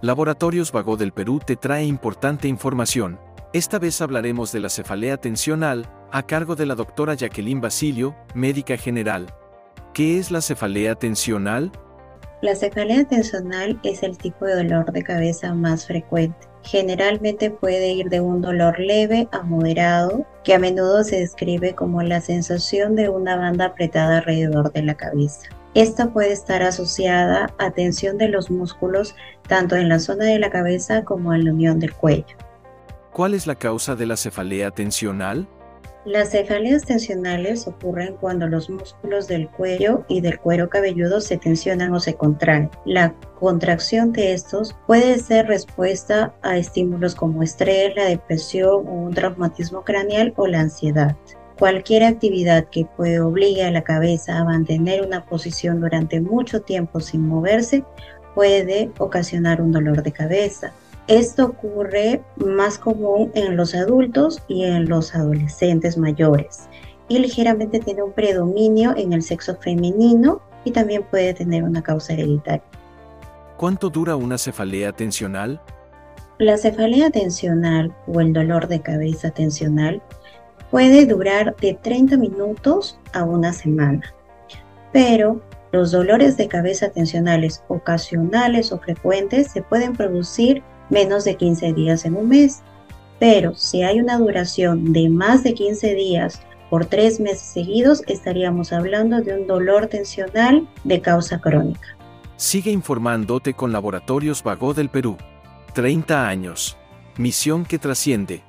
Laboratorios Vago del Perú te trae importante información. Esta vez hablaremos de la cefalea tensional, a cargo de la doctora Jacqueline Basilio, médica general. ¿Qué es la cefalea tensional? La cefalea tensional es el tipo de dolor de cabeza más frecuente. Generalmente puede ir de un dolor leve a moderado, que a menudo se describe como la sensación de una banda apretada alrededor de la cabeza. Esta puede estar asociada a tensión de los músculos tanto en la zona de la cabeza como en la unión del cuello. ¿Cuál es la causa de la cefalea tensional? Las cefaleas tensionales ocurren cuando los músculos del cuello y del cuero cabelludo se tensionan o se contraen. La contracción de estos puede ser respuesta a estímulos como estrés, la depresión o un traumatismo craneal o la ansiedad. Cualquier actividad que puede obligue a la cabeza a mantener una posición durante mucho tiempo sin moverse puede ocasionar un dolor de cabeza. Esto ocurre más común en los adultos y en los adolescentes mayores y ligeramente tiene un predominio en el sexo femenino y también puede tener una causa hereditaria. ¿Cuánto dura una cefalea tensional? La cefalea tensional o el dolor de cabeza tensional puede durar de 30 minutos a una semana, pero los dolores de cabeza tensionales ocasionales o frecuentes se pueden producir menos de 15 días en un mes. Pero si hay una duración de más de 15 días por tres meses seguidos, estaríamos hablando de un dolor tensional de causa crónica. Sigue informándote con Laboratorios Vago del Perú. 30 años. Misión que trasciende.